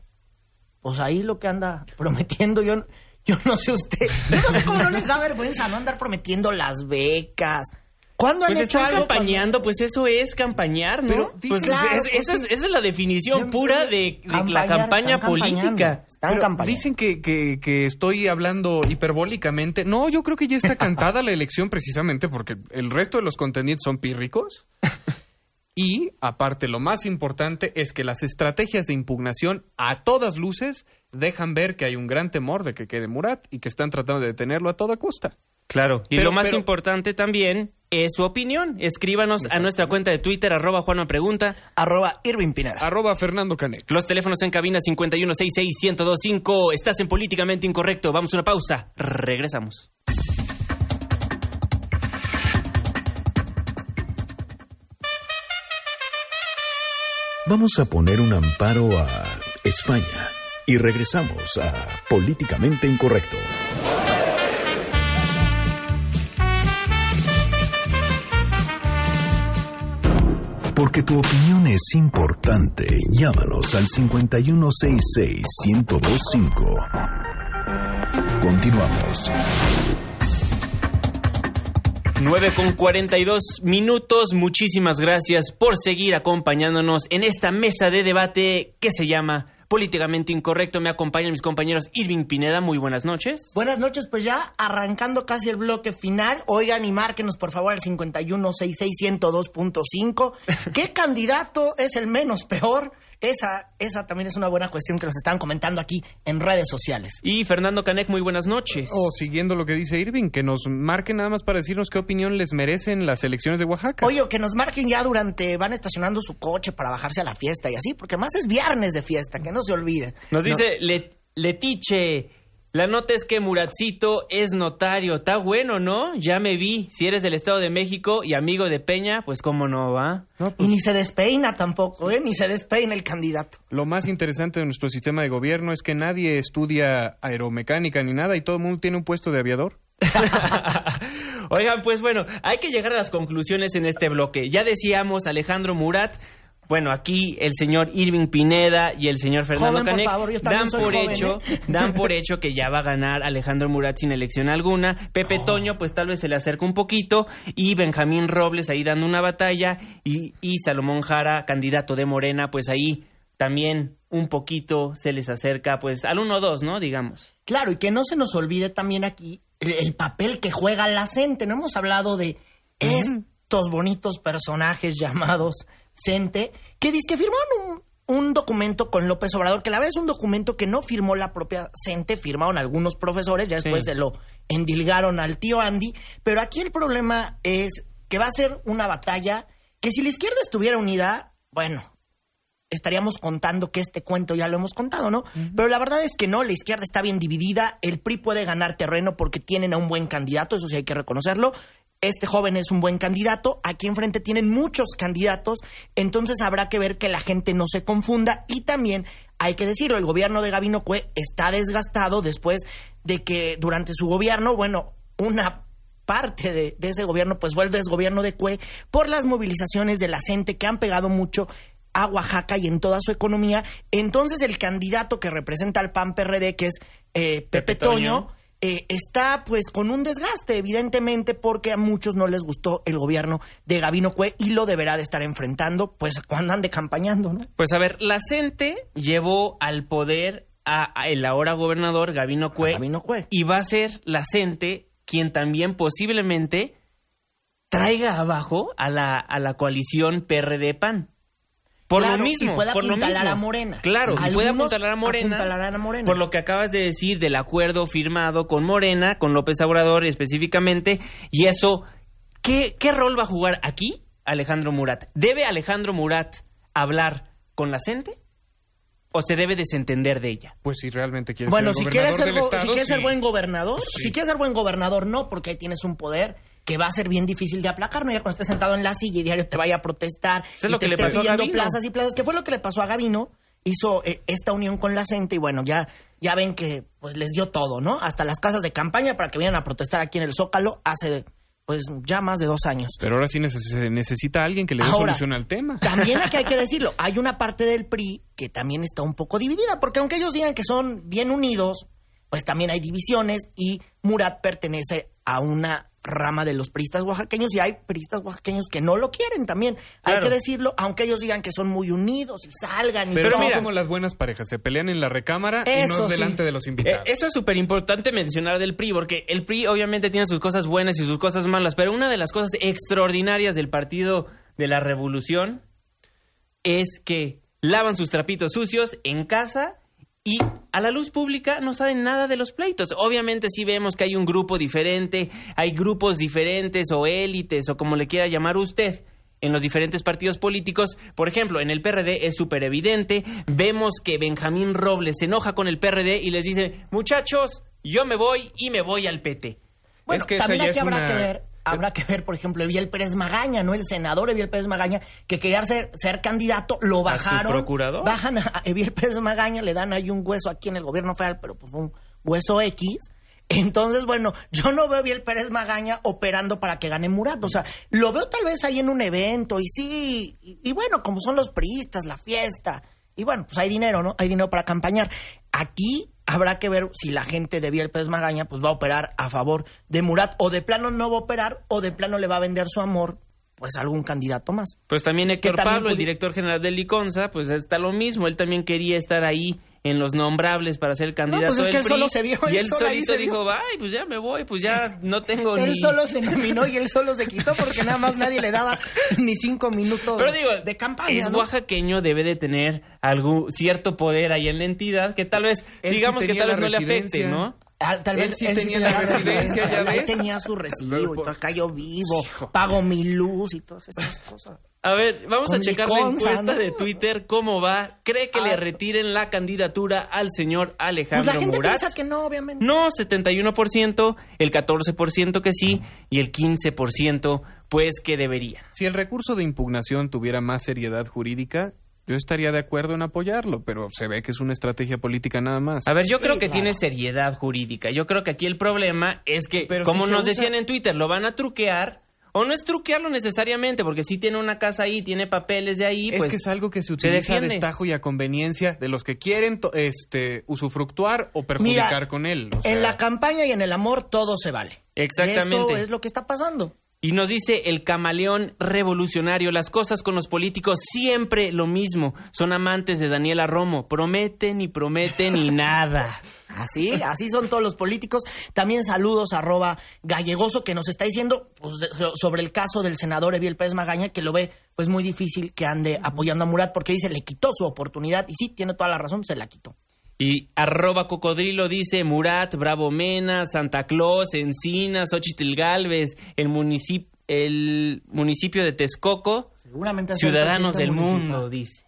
pues ahí lo que anda prometiendo, yo, yo no sé usted, yo no sé cómo no les da vergüenza no andar prometiendo las becas. ¿Cuándo han Pues hecho están algo? campañando, pues eso es campañar, ¿no? Pero, pues claro, es- pues esa, es, esa es la definición pura de, de la campaña están política. Están campañando. dicen que, que, que estoy hablando hiperbólicamente. No, yo creo que ya está cantada la elección precisamente porque el resto de los contendientes son pírricos. Y, aparte, lo más importante es que las estrategias de impugnación a todas luces dejan ver que hay un gran temor de que quede Murat y que están tratando de detenerlo a toda costa. Claro. Y Pero- lo más pero- importante también es su opinión. Escríbanos a nuestra cuenta de Twitter, arroba Juanma Pregunta. Arroba Irving Pineda. Arroba Fernando Canek. Los teléfonos en cabina 5166-1025. Estás en Políticamente Incorrecto. Vamos a una pausa. Regresamos. Vamos a poner un amparo a España y regresamos a Políticamente Incorrecto. Porque tu opinión es importante, llámanos al 5166-1025. Continuamos. 9 con 42 minutos. Muchísimas gracias por seguir acompañándonos en esta mesa de debate que se llama Políticamente Incorrecto. Me acompañan mis compañeros Irving Pineda. Muy buenas noches. Buenas noches, pues ya arrancando casi el bloque final. Oigan y márquenos por favor al 5166102.5. ¿Qué candidato es el menos peor? Esa, esa también es una buena cuestión que nos están comentando aquí en redes sociales. Y Fernando Canek, muy buenas noches. O siguiendo lo que dice Irving, que nos marquen nada más para decirnos qué opinión les merecen las elecciones de Oaxaca. Oye, o que nos marquen ya durante, van estacionando su coche para bajarse a la fiesta y así, porque más es viernes de fiesta, que no se olviden. Nos No. dice Le- Letiche. La nota es que Muratcito es notario. Está bueno, ¿no? Ya me vi. Si eres del Estado de México y amigo de Peña, pues cómo no va. Y ni se despeina tampoco, ¿eh? Ni se despeina el candidato. Lo más interesante de nuestro sistema de gobierno es que nadie estudia aeromecánica ni nada y todo el mundo tiene un puesto de aviador. Oigan, pues bueno, hay que llegar a las conclusiones en este bloque. Ya decíamos, Alejandro Murat, bueno, aquí el señor Irving Pineda y el señor Fernando Joven, por Canek favor, yo también dan por joven, hecho, ¿eh? dan por hecho que ya va a ganar Alejandro Murat sin elección alguna. Pepe Toño, pues tal vez se le acerca un poquito. Y Benjamín Robles ahí dando una batalla. Y, y Salomón Jara, candidato de Morena, pues ahí también un poquito se les acerca, pues al 1-2, ¿no? Digamos. Claro, y que no se nos olvide también aquí el, el papel que juega la CENTE. No hemos hablado de estos bonitos personajes llamados CENTE, que dice que firmaron un, un documento con López Obrador, que la verdad es un documento que no firmó la propia CENTE, firmaron algunos profesores, ya después Sí. se lo endilgaron al tío Andy, pero aquí el problema es que va a ser una batalla que si la izquierda estuviera unida, bueno, estaríamos contando que este cuento ya lo hemos contado, ¿no? Pero la verdad es que no, la izquierda está bien dividida, el PRI puede ganar terreno porque tienen a un buen candidato, eso sí hay que reconocerlo. Este joven es un buen candidato, aquí enfrente tienen muchos candidatos, entonces habrá que ver que la gente no se confunda y también hay que decirlo, el gobierno de Gabino Cue está desgastado después de que durante su gobierno, bueno, una parte de, de ese gobierno pues fue el desgobierno de Cue por las movilizaciones de la gente que han pegado mucho a Oaxaca y en toda su economía. Entonces el candidato que representa al PAN PRD, que es eh, Pepe, Pepe Toño, Toño. eh, está pues con un desgaste, evidentemente, porque a muchos no les gustó el gobierno de Gabino Cue y lo deberá de estar enfrentando pues cuando ande campañando, ¿no? Pues a ver, la CENTE llevó al poder a, a el ahora gobernador Gabino Cue, Gabino Cue. y va a ser la CENTE quien también posiblemente traiga abajo a la, a la coalición PRD-PAN. Por Claro, lo mismo, y pueda por lo mismo. a Morena. Claro, y puede apuntalar a Morena. apuntalarán a Morena. Por lo que acabas de decir del acuerdo firmado con Morena, con López Obrador específicamente, y eso, ¿qué, qué rol va a jugar aquí Alejandro Murat? ¿Debe Alejandro Murat hablar con la gente? ¿O se debe desentender de ella? Pues si realmente quieres Bueno, ser si el quieres gobernador ser, del go- si quieres ser buen gobernador, Sí. si quieres ser buen gobernador, no, porque ahí tienes un poder que va a ser bien difícil de aplacar, ¿no? Ya cuando estés sentado en la silla y diario te vaya a protestar Eso es y lo te que le pasó a plazas y plazas, que fue lo que le pasó a Gavino, hizo eh, esta unión con la gente y bueno, ya, ya ven que pues les dio todo, ¿no? Hasta las casas de campaña para que vinieran a protestar aquí en el Zócalo hace pues ya más de dos años. Pero ahora sí neces- se necesita alguien que le dé Ahora, solución al tema. También aquí hay que decirlo, hay una parte del PRI que también está un poco dividida, porque aunque ellos digan que son bien unidos, pues también hay divisiones y Murat pertenece a una rama de los priistas oaxaqueños y hay priistas oaxaqueños que no lo quieren también. Hay que decirlo, aunque ellos digan que son muy unidos y salgan y Pero, todo. son como las buenas parejas, se pelean en la recámara y Eso no sí. delante de los invitados. Eh, eso es súper importante mencionar del PRI, porque el PRI obviamente tiene sus cosas buenas y sus cosas malas, pero una de las cosas extraordinarias del Partido de la Revolución es que lavan sus trapitos sucios en casa y a la luz pública no saben nada de los pleitos. Obviamente sí vemos que hay un grupo diferente, hay grupos diferentes o élites o como le quiera llamar usted en los diferentes partidos políticos. Por ejemplo, en el PRD es súper evidente. Vemos que Benjamín Robles se enoja con el PRD y les dice, muchachos, yo me voy y me voy al PT. Bueno, Es que también aquí habrá una- que ver, habrá que ver, por ejemplo, Eviel Pérez Magaña, ¿no? El senador Eviel Pérez Magaña, que quería ser, ser candidato, lo ¿A su bajaron. procurador? Bajan a Eviel Pérez Magaña, le dan ahí un hueso aquí en el gobierno federal, pero pues un hueso X. Entonces, bueno, yo no veo a Eviel Pérez Magaña operando para que gane Murat. O sea, lo veo tal vez ahí en un evento y sí, y, y bueno, como son los priistas, la fiesta. Y bueno, pues hay dinero, ¿no? Hay dinero para campañar. Aquí habrá que ver si la gente de Biel Pérez Magaña pues va a operar a favor de Murat o de plano no va a operar o de plano le va a vender su amor pues algún candidato más. Pues también Héctor también Pablo, el director general del Liconza, pues está lo mismo. Él también quería estar ahí en los nombrables para ser candidato pues es del que él PRI. solo se vio, y él él solito dijo, ay, pues ya me voy, pues ya no tengo Él ni... solo se nominó y él solo se quitó porque nada más nadie le daba ni cinco minutos Pero digo, de campaña. es ¿no? oaxaqueño, debe de tener algún cierto poder ahí en la entidad que tal vez, Él digamos que tal vez no le afecte. ¿no? Ah, tal Él vez sí tenía la residencia, ya ves. tenía su recibo y todo, acá yo vivo, pago mi luz y todas esas cosas. A ver, vamos Con a checar la encuesta ¿no? de Twitter, cómo va. ¿Cree que le ver. retiren la candidatura al señor Pues Alejandro la gente Murat? piensa que no, obviamente. No, 71%, el 14% que sí y el 15% pues que debería. Si el recurso de impugnación tuviera más seriedad jurídica, yo estaría de acuerdo en apoyarlo, pero se ve que es una estrategia política nada más. A ver, yo creo que claro. tiene seriedad jurídica. Yo creo que aquí el problema es que, Pero como si se nos usa- decían en Twitter, lo van a truquear O no es truquearlo necesariamente, porque si tiene una casa ahí, tiene papeles de ahí, es pues... que es algo que se utiliza a defiende. destajo y a conveniencia de los que quieren to- este usufructuar o perjudicar Mira, con él. o En la campaña y en el amor todo se vale. Exactamente. Esto es lo que está pasando. Y nos dice el camaleón revolucionario, las cosas con los políticos siempre lo mismo. Son amantes de Daniela Romo, prometen y prometen y nada. Así, así son todos los políticos. También saludos a arroba gallegoso que nos está diciendo pues, sobre el caso del senador Eviel Pérez Magaña, que lo ve pues muy difícil que ande apoyando a Murat porque dice le quitó su oportunidad y sí, tiene toda la razón, se la quitó. Y arroba cocodrilo dice Murat, Bravo Mena, Santa Claus, Encinas, Xochitl Galvez, el municipio, el municipio de Texcoco, Seguramente ciudadanos del mundo, dice.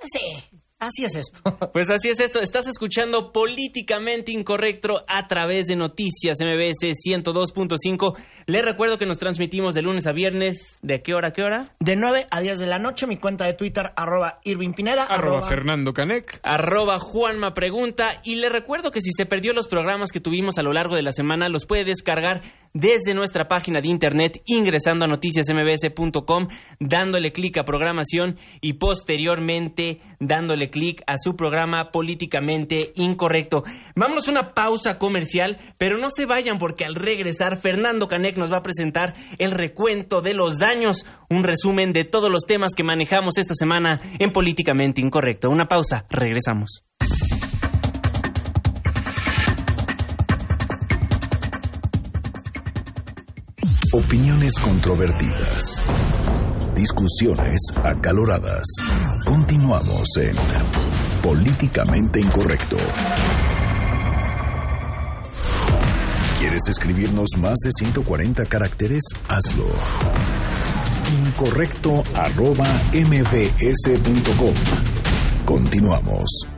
Sí, así es esto. Pues así es esto, estás escuchando Políticamente Incorrecto a través de Noticias MBS 102.5. Les recuerdo que nos transmitimos de lunes a viernes, ¿de qué hora a qué hora? De 9 a 10 de la noche, mi cuenta de Twitter, arroba Irving Pineda, arroba Fernando Canec. arroba Juanma Pregunta. Y le recuerdo que si se perdió los programas que tuvimos a lo largo de la semana, los puede descargar desde nuestra página de internet ingresando a noticiasmbs.com, dándole clic a programación y posteriormente dándole clic a su programa políticamente incorrecto. Vámonos a una pausa comercial, pero no se vayan porque al regresar Fernando Canec nos va a presentar el recuento de los daños, un resumen de todos los temas que manejamos esta semana en políticamente incorrecto. Una pausa, regresamos. Opiniones controvertidas. Discusiones acaloradas. Continuamos en Políticamente Incorrecto. ¿Quieres escribirnos más de 140 caracteres? Hazlo. Incorrecto arroba mbs.com. Continuamos.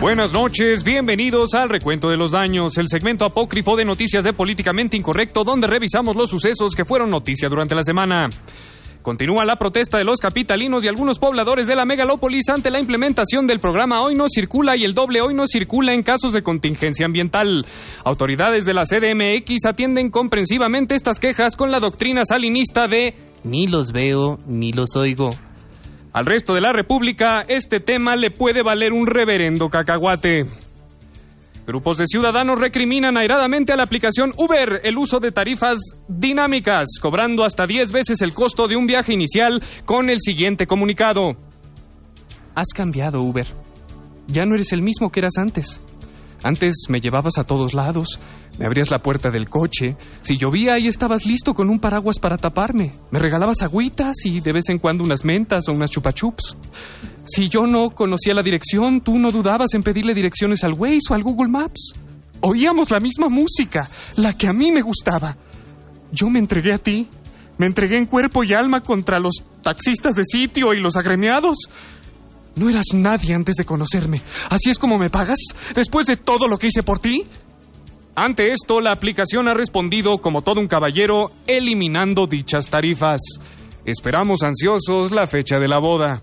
Buenas noches, bienvenidos al Recuento de los Daños, el segmento apócrifo de noticias de Políticamente Incorrecto, donde revisamos los sucesos que fueron noticia durante la semana. Continúa la protesta de los capitalinos y algunos pobladores de la megalópolis ante la implementación del programa Hoy no circula y el doble Hoy no circula en casos de contingencia ambiental. Autoridades de la CDMX atienden comprensivamente estas quejas con la doctrina salinista de Ni los veo, ni los oigo. Al resto de la República, este tema le puede valer un reverendo cacahuate. Grupos de ciudadanos recriminan airadamente a la aplicación Uber el uso de tarifas dinámicas, cobrando hasta 10 veces el costo de un viaje inicial con el siguiente comunicado. Has cambiado, Uber. Ya no eres el mismo que eras antes. Antes me llevabas a todos lados, me abrías la puerta del coche, si llovía ahí estabas listo con un paraguas para taparme, me regalabas agüitas y de vez en cuando unas mentas o unas chupachups. Si yo no conocía la dirección, tú no dudabas en pedirle direcciones al Waze o al Google Maps. Oíamos la misma música, la que a mí me gustaba. Yo me entregué a ti, me entregué en cuerpo y alma contra los taxistas de sitio y los agremiados. No eras nadie antes de conocerme. ¿Así es como me pagas? ¿Después de todo lo que hice por ti? Ante esto, la aplicación ha respondido como todo un caballero, eliminando dichas tarifas. Esperamos ansiosos la fecha de la boda.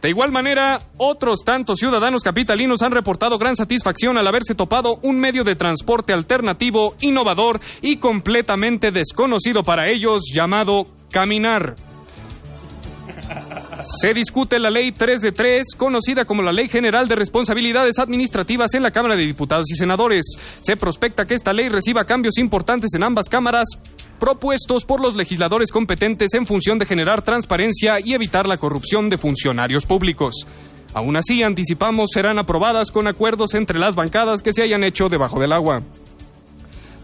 De igual manera, otros tantos ciudadanos capitalinos han reportado gran satisfacción al haberse topado un medio de transporte alternativo, innovador y completamente desconocido para ellos llamado caminar. Se discute la Ley 3 de 3, conocida como la Ley General de Responsabilidades Administrativas en la Cámara de Diputados y Senadores. Se prospecta que esta ley reciba cambios importantes en ambas cámaras, propuestos por los legisladores competentes en función de generar transparencia y evitar la corrupción de funcionarios públicos. Aún así, anticipamos serán aprobadas con acuerdos entre las bancadas que se hayan hecho debajo del agua.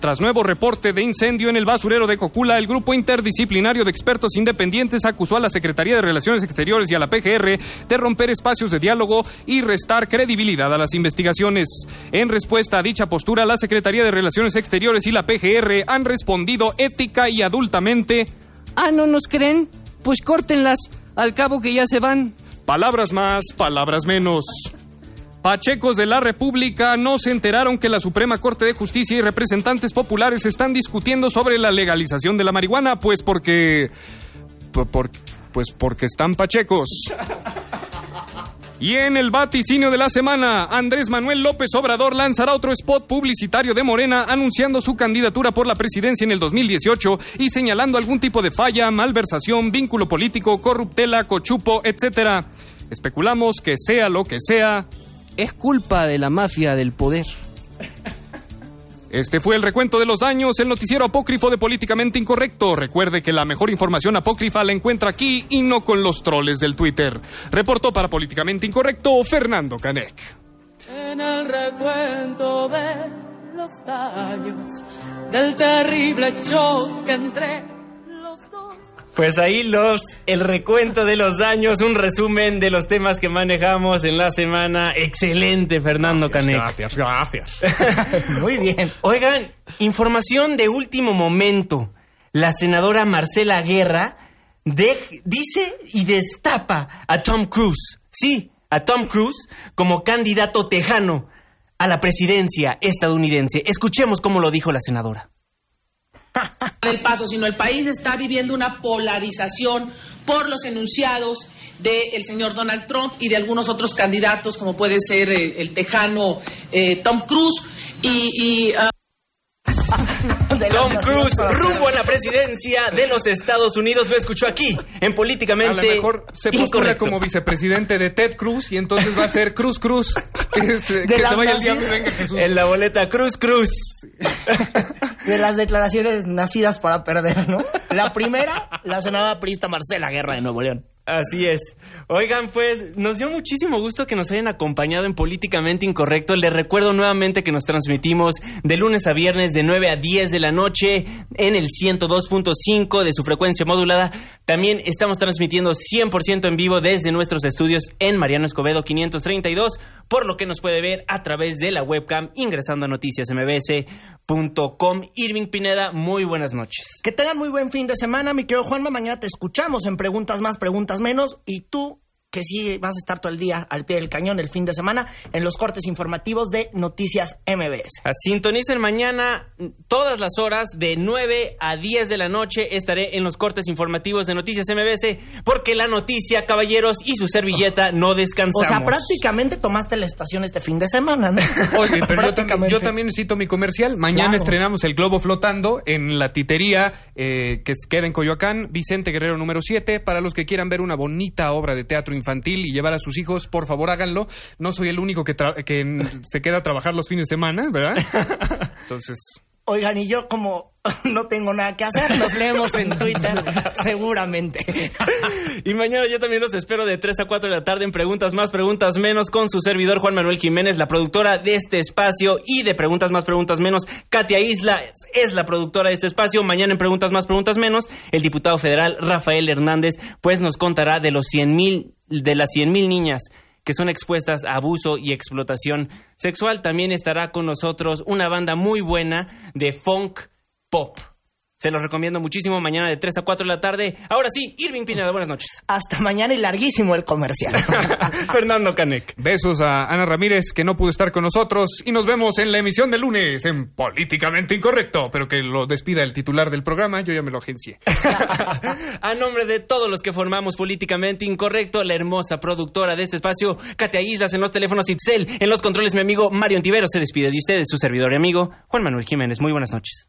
Tras nuevo reporte de incendio en el basurero de Cocula, el grupo interdisciplinario de expertos independientes acusó a la Secretaría de Relaciones Exteriores y a la PGR de romper espacios de diálogo y restar credibilidad a las investigaciones. En respuesta a dicha postura, la Secretaría de Relaciones Exteriores y la PGR han respondido ética y adultamente. Ah, ¿no nos creen? Pues córtenlas, al cabo que ya se van. Palabras más, palabras menos. Pachecos de la República no se enteraron que la Suprema Corte de Justicia y representantes populares están discutiendo sobre la legalización de la marihuana, pues porque... por- por- pues porque están pachecos. Y en el vaticinio de la semana, Andrés Manuel López Obrador lanzará otro spot publicitario de Morena anunciando su candidatura por la presidencia en el 2018 y señalando algún tipo de falla, malversación, vínculo político, corruptela, cochupo, etc. Especulamos que sea lo que sea. Es culpa de la mafia del poder. Este fue el recuento de los daños, el noticiero apócrifo de Políticamente Incorrecto. Recuerde que la mejor información apócrifa la encuentra aquí y no con los troles del Twitter. Reportó para Políticamente Incorrecto Fernando Canek. En el recuento de los daños del terrible choque entre pues ahí los, el recuento de los daños, un resumen de los temas que manejamos en la semana. Excelente, Fernando Canek. Gracias, gracias. Muy bien. Oigan, información de último momento. La senadora Marcela Guerra dice y destapa a Tom Cruise. Sí, a Tom Cruise como candidato tejano a la presidencia estadounidense. Escuchemos cómo lo dijo la senadora del paso, sino el país está viviendo una polarización por los enunciados del señor Donald Trump y de algunos otros candidatos, como puede ser eh, el tejano eh, Tom Cruise. Y, uh, Tom Cruise rumbo a la presidencia de los Estados Unidos. Lo escuchó aquí, en Políticamente A lo mejor se postula Incorrecto. como vicepresidente de Ted Cruz y entonces va a ser Cruz Cruz. Que se, De que se las vaya el diablo y venga Jesús. En la boleta Cruz Cruz. De las declaraciones nacidas para perder, ¿no? La primera, la senadora prista Marcela Guerra de Nuevo León. Así es. Oigan, pues nos dio muchísimo gusto que nos hayan acompañado en Políticamente Incorrecto. Les recuerdo nuevamente que nos transmitimos de lunes a viernes de 9 a 10 de la noche en el 102.5 de su frecuencia modulada. También estamos transmitiendo 100% en vivo desde nuestros estudios en Mariano Escobedo 532, por lo que nos puede ver a través de la webcam ingresando a noticiasmbs.com. Irving Pineda, muy buenas noches. Que tengan muy buen fin de semana, mi querido Juanma. Mañana te escuchamos en Preguntas Más, Preguntas Menos. Y tú, que sí vas a estar todo el día al pie del cañón el fin de semana en los cortes informativos de Noticias MBS. Sintonicen mañana todas las horas de 9 a 10 de la noche. Estaré en los cortes informativos de Noticias MBS porque la noticia, caballeros, y su servilleta no O descansamos. sea, prácticamente tomaste la estación este fin de semana, ¿no? Oye, pero yo también, yo también necesito mi comercial. Mañana Claro. estrenamos El Globo Flotando en la titería eh, que queda en Coyoacán, Vicente Guerrero número 7. Para los que quieran ver una bonita obra de teatro infantil y llevar a sus hijos, por favor háganlo. No soy el único que, tra- que se queda a trabajar los fines de semana, ¿verdad? Entonces, Oigan, y yo como no tengo nada que hacer, nos leemos en Twitter, seguramente. Y mañana yo también los espero de 3 a 4 de la tarde en Preguntas Más, Preguntas Menos con su servidor Juan Manuel Jiménez, la productora de este espacio y de Preguntas Más, Preguntas Menos. Katia Isla es, la productora de este espacio. Mañana en Preguntas Más, Preguntas Menos, el diputado federal Rafael Hernández pues nos contará de los 100 mil, de las 100 mil niñas que son expuestas a abuso y explotación sexual. También estará con nosotros una banda muy buena de funk pop. Se los recomiendo muchísimo mañana de 3 a 4 de la tarde. Ahora sí, Irving Pineda, buenas noches. Hasta mañana y larguísimo el comercial. Fernando Canek. besos a Ana Ramírez, que no pudo estar con nosotros. Y nos vemos en la emisión de lunes en Políticamente Incorrecto. Pero que lo despida el titular del programa, yo ya me lo agencié. A nombre de todos los que formamos Políticamente Incorrecto, la hermosa productora de este espacio, Katia Islas, en los teléfonos Itzel, en los controles, mi amigo Mario Antivero, se despide de ustedes, su servidor y amigo, Juan Manuel Jiménez. Muy buenas noches.